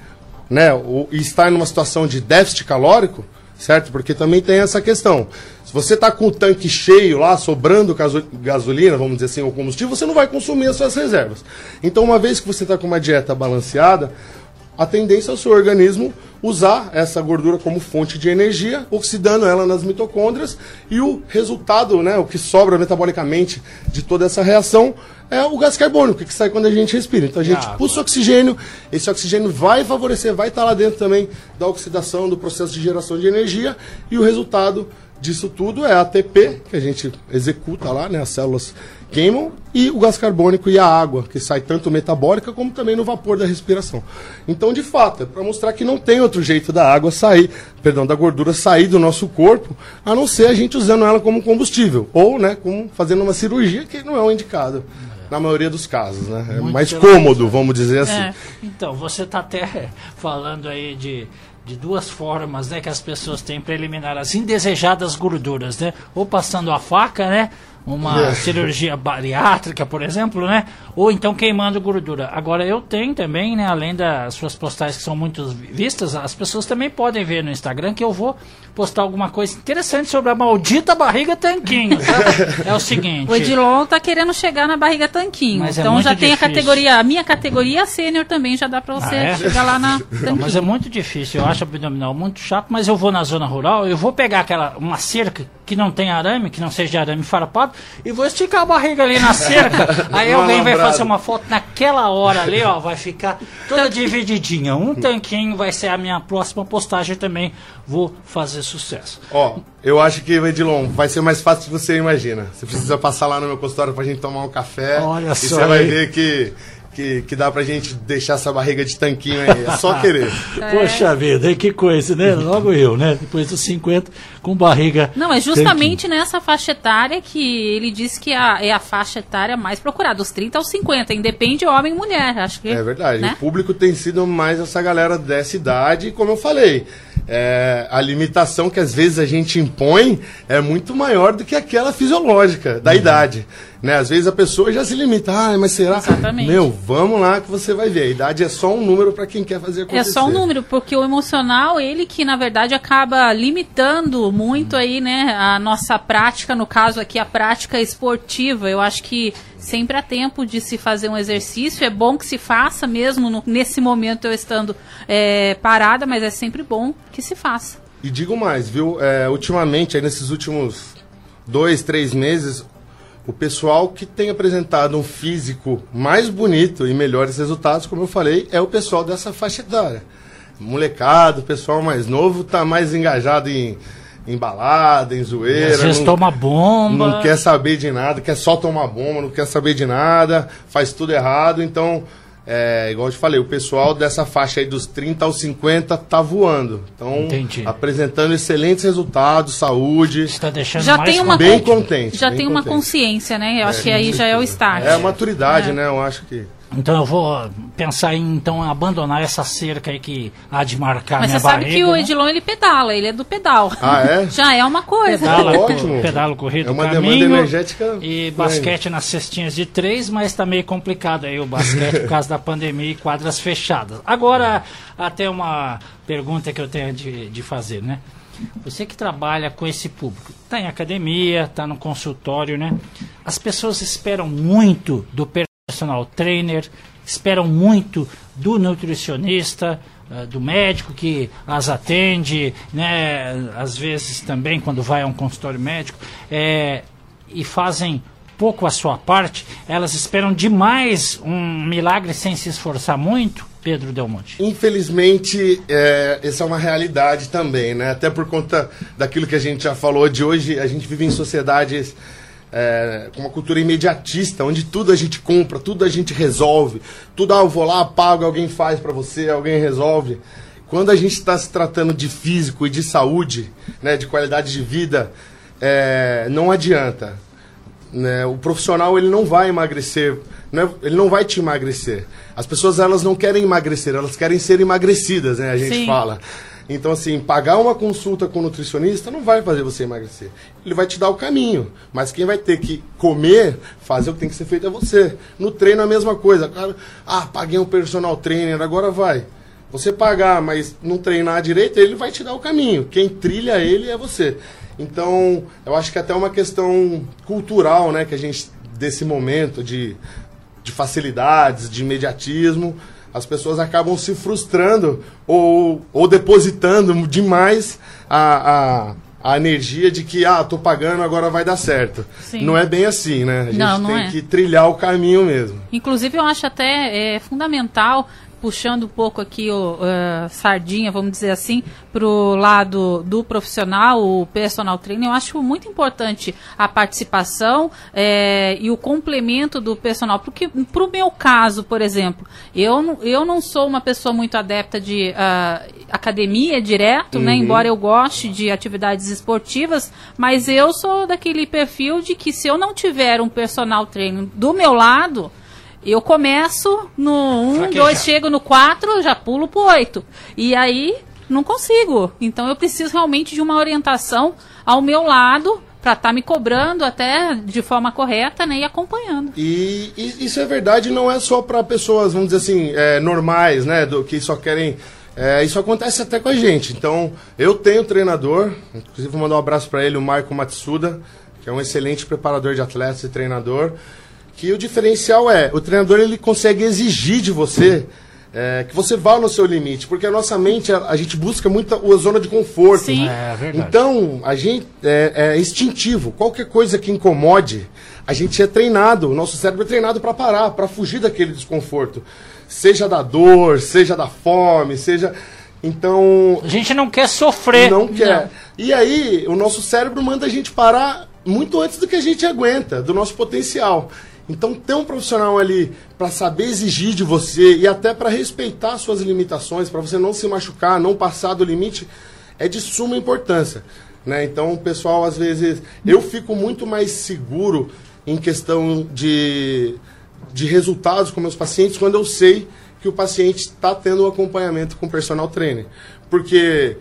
[SPEAKER 3] né, ou, e está numa situação de déficit calórico, certo? Porque também tem essa questão. Se você está com o tanque cheio lá, sobrando gaso- gasolina, vamos dizer assim, ou combustível, você não vai consumir as suas reservas. Então, uma vez que você está com uma dieta balanceada, a tendência é o seu organismo usar essa gordura como fonte de energia, oxidando ela nas mitocôndrias, e o resultado, né, o que sobra metabolicamente de toda essa reação é o gás carbônico que sai quando a gente respira. Então a gente
[SPEAKER 4] água.
[SPEAKER 3] puxa o oxigênio, esse oxigênio vai favorecer, vai estar lá dentro também da oxidação, do processo de geração de energia, e o resultado disso tudo é a ATP, que a gente executa lá, né, as células queimam, e o gás carbônico e a água, que sai tanto metabólica como também no vapor da respiração. Então, de fato, é para mostrar que não tem outro jeito da água sair, perdão, da gordura sair do nosso corpo, a não ser a gente usando ela como combustível, ou, né, como fazendo uma cirurgia, que não é o indicado. Na maioria dos casos, né? É
[SPEAKER 4] Muito
[SPEAKER 3] mais cômodo, vamos dizer assim.
[SPEAKER 2] É.
[SPEAKER 4] Então, você está até falando aí de, de duas formas né, que as pessoas têm para eliminar as indesejadas gorduras, né? Ou passando a faca, né? Uma
[SPEAKER 3] É.
[SPEAKER 4] cirurgia bariátrica, por exemplo, né? Ou então queimando gordura. Agora, eu tenho também, né? Além das suas postagens que são muito vistas, as pessoas também podem ver no Instagram que eu vou postar alguma coisa interessante sobre a maldita barriga tanquinho. tá? É o seguinte...
[SPEAKER 2] O Edilon tá querendo chegar na barriga tanquinho.
[SPEAKER 4] Mas é
[SPEAKER 2] então
[SPEAKER 4] muito
[SPEAKER 2] já tem a
[SPEAKER 4] difícil.
[SPEAKER 2] categoria, a minha categoria sênior também já dá pra você
[SPEAKER 4] Ah, é?
[SPEAKER 2] chegar lá na
[SPEAKER 4] Não,
[SPEAKER 2] tanquinho.
[SPEAKER 4] mas é muito difícil, eu acho abdominal muito chato, mas eu vou na zona rural, eu vou pegar aquela uma cerca que não tem arame, que não seja de arame farpado, e vou esticar a barriga ali na cerca. Aí alguém vai fazer uma foto naquela hora ali, ó, vai ficar toda divididinha. Um tanquinho vai ser a minha próxima postagem também. Vou fazer sucesso.
[SPEAKER 3] Ó, eu acho que, Edilon, vai ser mais fácil do que você imagina. Você precisa passar lá no meu consultório pra gente tomar um café.
[SPEAKER 4] Olha
[SPEAKER 3] e
[SPEAKER 4] só
[SPEAKER 3] você vai
[SPEAKER 4] aí.
[SPEAKER 3] ver que, que, que dá pra gente deixar essa barriga de tanquinho aí. É só querer.
[SPEAKER 5] Poxa vida, que coisa, né? Logo eu, né? Depois dos 50, com barriga.
[SPEAKER 2] Não, é justamente nessa faixa etária que ele diz que a, é a faixa etária mais procurada, dos 30 aos 50, independe homem ou mulher, acho que.
[SPEAKER 3] É verdade.
[SPEAKER 2] né?
[SPEAKER 3] O público tem sido mais essa galera dessa idade, e como eu falei. É, a limitação que às vezes a gente impõe é muito maior do que aquela fisiológica da idade. Né? Às vezes a pessoa já se limita, ah, mas será?
[SPEAKER 2] Exatamente.
[SPEAKER 3] Meu, vamos lá que você vai ver. A idade é só um número para quem quer fazer acontecer.
[SPEAKER 2] É só um número, porque o emocional, ele que na verdade acaba limitando muito aí, né, a nossa prática, no caso aqui a prática esportiva. Eu acho que sempre há tempo de se fazer um exercício. É bom que se faça mesmo no- nesse momento eu estando é, parada, mas é sempre bom que se faça.
[SPEAKER 3] E digo mais, viu? É, ultimamente, nesses últimos dois, três meses, o pessoal que tem apresentado um físico mais bonito e melhores resultados, como eu falei, é o pessoal dessa faixa etária. Molecado, pessoal mais novo tá mais engajado em, em balada, em zoeira.
[SPEAKER 4] Às vezes
[SPEAKER 3] não-
[SPEAKER 4] toma bomba.
[SPEAKER 3] não quer saber de nada, quer só tomar bomba, não quer saber de nada, faz tudo errado. Então, é, igual eu te falei, o pessoal dessa faixa aí dos 30 aos 50 tá voando. Então,
[SPEAKER 4] Entendi.
[SPEAKER 3] apresentando excelentes resultados, saúde.
[SPEAKER 4] Está deixando
[SPEAKER 2] Já
[SPEAKER 4] mais
[SPEAKER 2] tem uma
[SPEAKER 3] bem
[SPEAKER 2] con-
[SPEAKER 3] contente,
[SPEAKER 2] Já
[SPEAKER 3] bem
[SPEAKER 2] tem uma
[SPEAKER 3] contente.
[SPEAKER 2] consciência, né? Eu acho que aí já é o start.
[SPEAKER 3] É a maturidade,
[SPEAKER 2] É.
[SPEAKER 3] né? Eu acho que.
[SPEAKER 4] Então eu vou pensar em então abandonar essa cerca aí que há de marcar
[SPEAKER 2] Mas
[SPEAKER 4] minha
[SPEAKER 2] você sabe
[SPEAKER 4] barriga.
[SPEAKER 2] que o
[SPEAKER 4] né?
[SPEAKER 2] Edilon ele pedala, ele é do pedal.
[SPEAKER 3] Ah, é?
[SPEAKER 2] Já é uma coisa.
[SPEAKER 4] Pedala,
[SPEAKER 3] Ótimo.
[SPEAKER 4] pedalo corrido
[SPEAKER 3] É uma
[SPEAKER 4] caminho,
[SPEAKER 3] demanda energética
[SPEAKER 4] E basquete nas cestinhas de três, mas tá meio complicado aí o basquete por causa da pandemia e quadras fechadas. Agora, até uma pergunta que eu tenho de, de fazer, né? Você que trabalha com esse público, está em academia, está no consultório, né? As pessoas esperam muito do personal trainer, esperam muito do nutricionista, eh, do médico que as atende, né? Às vezes também quando vai a um consultório médico, eh, e fazem pouco a sua parte, elas esperam demais um milagre sem se esforçar muito, Pedro Delmonte.
[SPEAKER 3] Infelizmente, é, essa é uma realidade também, né? Até por conta daquilo que a gente já falou de hoje, a gente vive em sociedades é, com uma cultura imediatista, onde tudo a gente compra, tudo a gente resolve, tudo, ah, eu vou lá, pago, alguém faz pra você, alguém resolve. Quando a gente está se tratando de físico e de saúde, né, de qualidade de vida, é, não adianta né? O profissional ele não vai emagrecer, né? ele não vai te emagrecer. As pessoas elas não querem emagrecer, elas querem ser emagrecidas, né? A gente
[SPEAKER 2] Sim.
[SPEAKER 3] fala. Então assim, pagar uma consulta com um nutricionista não vai fazer você emagrecer. Ele vai te dar o caminho, mas quem vai ter que comer, fazer o que tem que ser feito é você. No treino é a mesma coisa. Cara, ah, paguei um personal trainer, agora vai. Você pagar, mas não treinar direito, ele vai te dar o caminho. Quem trilha ele é você. Então, eu acho que até uma questão cultural, né, que a gente desse momento de, de facilidades, de imediatismo, as pessoas acabam se frustrando ou, ou depositando demais a, a, a energia de que, ah, tô pagando, agora vai dar certo.
[SPEAKER 2] Sim.
[SPEAKER 3] Não é bem assim, né? A gente
[SPEAKER 2] Não, não
[SPEAKER 3] tem
[SPEAKER 2] é.
[SPEAKER 3] que trilhar o caminho mesmo.
[SPEAKER 2] Inclusive, eu acho até é, fundamental, puxando um pouco aqui o eh, sardinha, vamos dizer assim, pro lado do profissional, o personal trainer, eu acho muito importante a participação eh, e o complemento do personal. Porque, pro meu caso, por exemplo, eu, não- eu não sou uma pessoa muito adepta de ah, academia direto, né? Embora eu goste de atividades esportivas, mas eu sou daquele perfil de que se eu não tiver um personal trainer do meu lado, eu começo no 1,
[SPEAKER 4] Fraquejar.
[SPEAKER 2] 2, chego no 4, já pulo pro 8. E aí não consigo. Então eu preciso realmente de uma orientação ao meu lado para estar me cobrando até de forma correta né, e acompanhando.
[SPEAKER 3] E, e isso é verdade, não é só para pessoas, vamos dizer assim, é, normais, né? Do, que só querem. é, isso acontece até com a gente. Então, eu tenho treinador, inclusive vou mandar um abraço para ele, o Marco Matsuda, que é um excelente preparador de atletas e treinador. Que o diferencial é, o treinador ele consegue exigir de você é, que você vá no seu limite, porque a nossa mente, a, a gente busca muito a, a zona de conforto.
[SPEAKER 2] Sim.
[SPEAKER 4] É verdade.
[SPEAKER 3] Então, a gente é, é instintivo. Qualquer coisa que incomode, a gente é treinado. O nosso cérebro é treinado para parar, para fugir daquele desconforto. Seja da dor, seja da fome, seja. Então,
[SPEAKER 4] A gente não quer sofrer.
[SPEAKER 3] não quer. E aí, o nosso cérebro manda a gente parar muito antes do que a gente aguenta, do nosso potencial. Então, ter um profissional ali para saber exigir de você e até para respeitar suas limitações, para você não se machucar, não passar do limite, é de suma importância. Né? Então, o pessoal, às vezes, eu fico muito mais seguro em questão de, de resultados com meus pacientes quando eu sei que o paciente está tendo um acompanhamento com o personal trainer. Porque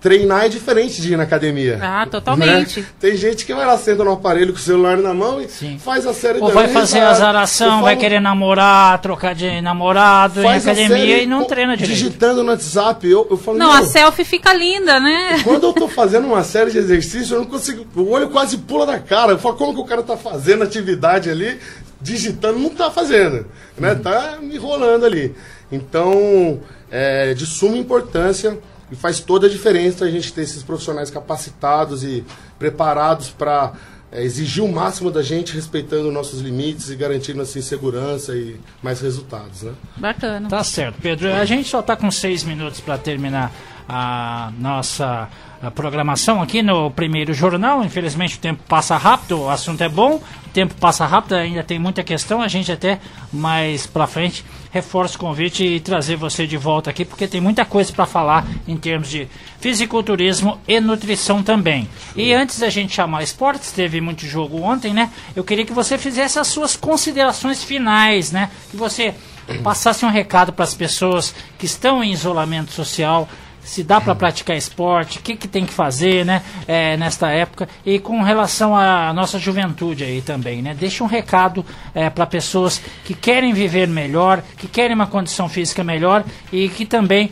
[SPEAKER 3] treinar é diferente de ir na academia.
[SPEAKER 2] Ah, totalmente.
[SPEAKER 3] Né? Tem gente que vai lá, senta no aparelho com o celular na mão e Sim. faz a série
[SPEAKER 4] Ou vai fazer a zaração, vai querer namorar, trocar de namorado em academia e não treina direito.
[SPEAKER 3] Digitando no WhatsApp, eu, eu falo...
[SPEAKER 2] Não, a selfie fica linda, né?
[SPEAKER 3] Quando eu tô fazendo uma série de exercícios, eu não consigo... O olho quase pula da cara. Eu falo, como que o cara tá fazendo atividade ali, digitando, não tá fazendo. Né? Uhum. Tá enrolando ali. Então, é de suma importância e faz toda a diferença a gente ter esses profissionais capacitados e preparados para é, exigir o máximo da gente, respeitando nossos limites e garantindo assim segurança e mais resultados, né?
[SPEAKER 2] Bacana.
[SPEAKER 4] Tá certo, Pedro. A gente só está com seis minutos para terminar a nossa programação aqui no primeiro jornal. Infelizmente o tempo passa rápido, o assunto é bom, o tempo passa rápido, ainda tem muita questão. A gente até mais para frente reforça o convite e trazer você de volta aqui, porque tem muita coisa para falar em termos de fisiculturismo e nutrição também. E antes da gente chamar esportes, teve muito jogo ontem, né? Eu queria que você fizesse as suas considerações finais, né? Que você passasse um recado para as pessoas que estão em isolamento social se dá para praticar esporte, o que, que tem que fazer, né, é, nesta época e com relação à nossa juventude aí também, né, deixa um recado é, para pessoas que querem viver melhor, que querem uma condição física melhor e que também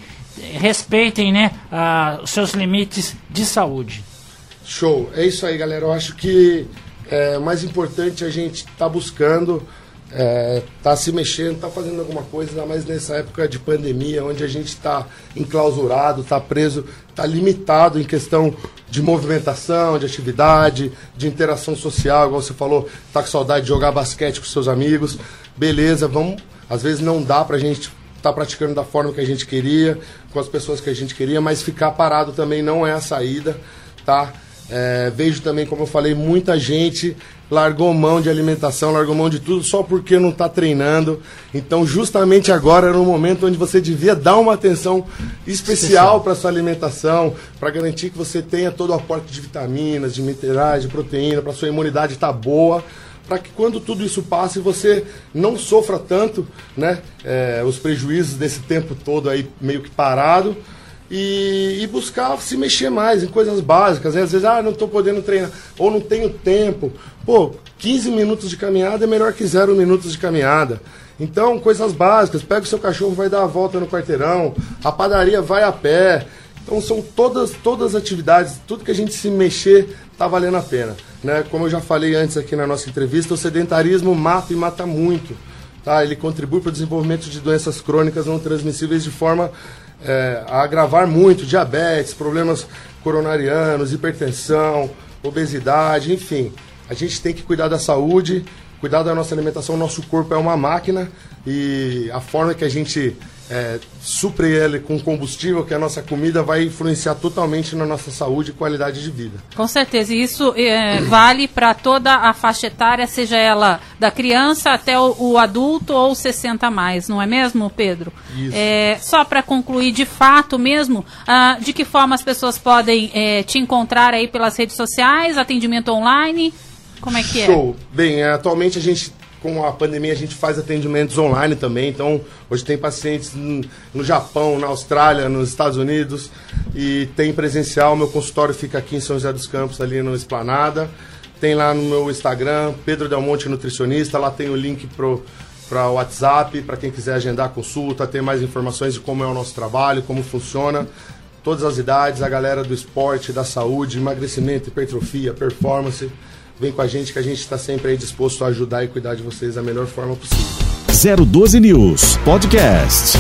[SPEAKER 4] respeitem, né, a, os seus limites de saúde.
[SPEAKER 3] Show, é isso aí, galera. Eu acho que é mais importante a gente estar tá buscando é, tá se mexendo, tá fazendo alguma coisa, mais nessa época de pandemia, onde a gente está enclausurado, está preso, está limitado em questão de movimentação, de atividade, de interação social, igual você falou, tá com saudade de jogar basquete com seus amigos, beleza, vamos, às vezes não dá pra gente estar tá praticando da forma que a gente queria, com as pessoas que a gente queria, mas ficar parado também não é a saída, tá? É, vejo também, como eu falei, muita gente largou mão de alimentação, largou mão de tudo só porque não está treinando. Então, justamente agora era um momento onde você devia dar uma atenção especial para sua alimentação, para garantir que você tenha todo o aporte de vitaminas, de minerais, de proteína, para sua imunidade estar tá boa, para que quando tudo isso passe você não sofra tanto, né, é, os prejuízos desse tempo todo aí meio que parado e, e, buscar se mexer mais em coisas básicas. Né? Às vezes, ah, não estou podendo treinar, ou não tenho tempo. Pô, 15 minutos de caminhada é melhor que zero minutos de caminhada. Então, coisas básicas. Pega o seu cachorro, vai dar a volta no quarteirão. A padaria vai a pé. Então, são todas, todas as atividades, tudo que a gente se mexer está valendo a pena. Né? Como eu já falei antes aqui na nossa entrevista, o sedentarismo mata e mata muito. Tá? Ele contribui para o desenvolvimento de doenças crônicas não transmissíveis de forma é, a agravar muito diabetes, problemas coronarianos, hipertensão, obesidade, enfim. A gente tem que cuidar da saúde, cuidar da nossa alimentação. Nosso corpo é uma máquina e a forma que a gente é, supre ele com combustível, que é a nossa comida, vai influenciar totalmente na nossa saúde e qualidade de vida.
[SPEAKER 2] Com certeza, e isso é, vale para toda a faixa etária, seja ela da criança até o, o adulto ou 60 a mais, não é mesmo, Pedro? Isso. É, só para concluir, de fato mesmo, ah, de que forma as pessoas podem é, te encontrar aí pelas redes sociais, atendimento online? Como é que
[SPEAKER 3] é? Show. Bem, atualmente a gente com a pandemia a gente faz atendimentos online também, então hoje tem pacientes no Japão, na Austrália, nos Estados Unidos e tem presencial. Meu consultório fica aqui em São José dos Campos, ali no Esplanada. Tem lá no meu Instagram, Pedro Del Monte Nutricionista, lá tem o link pro para o WhatsApp, para quem quiser agendar consulta, ter mais informações de como é o nosso trabalho, como funciona. Todas as idades, a galera do esporte, da saúde, emagrecimento, hipertrofia, performance Vem com a gente que a gente está sempre aí disposto a ajudar e cuidar de vocês da melhor forma possível.
[SPEAKER 1] 012 News Podcast.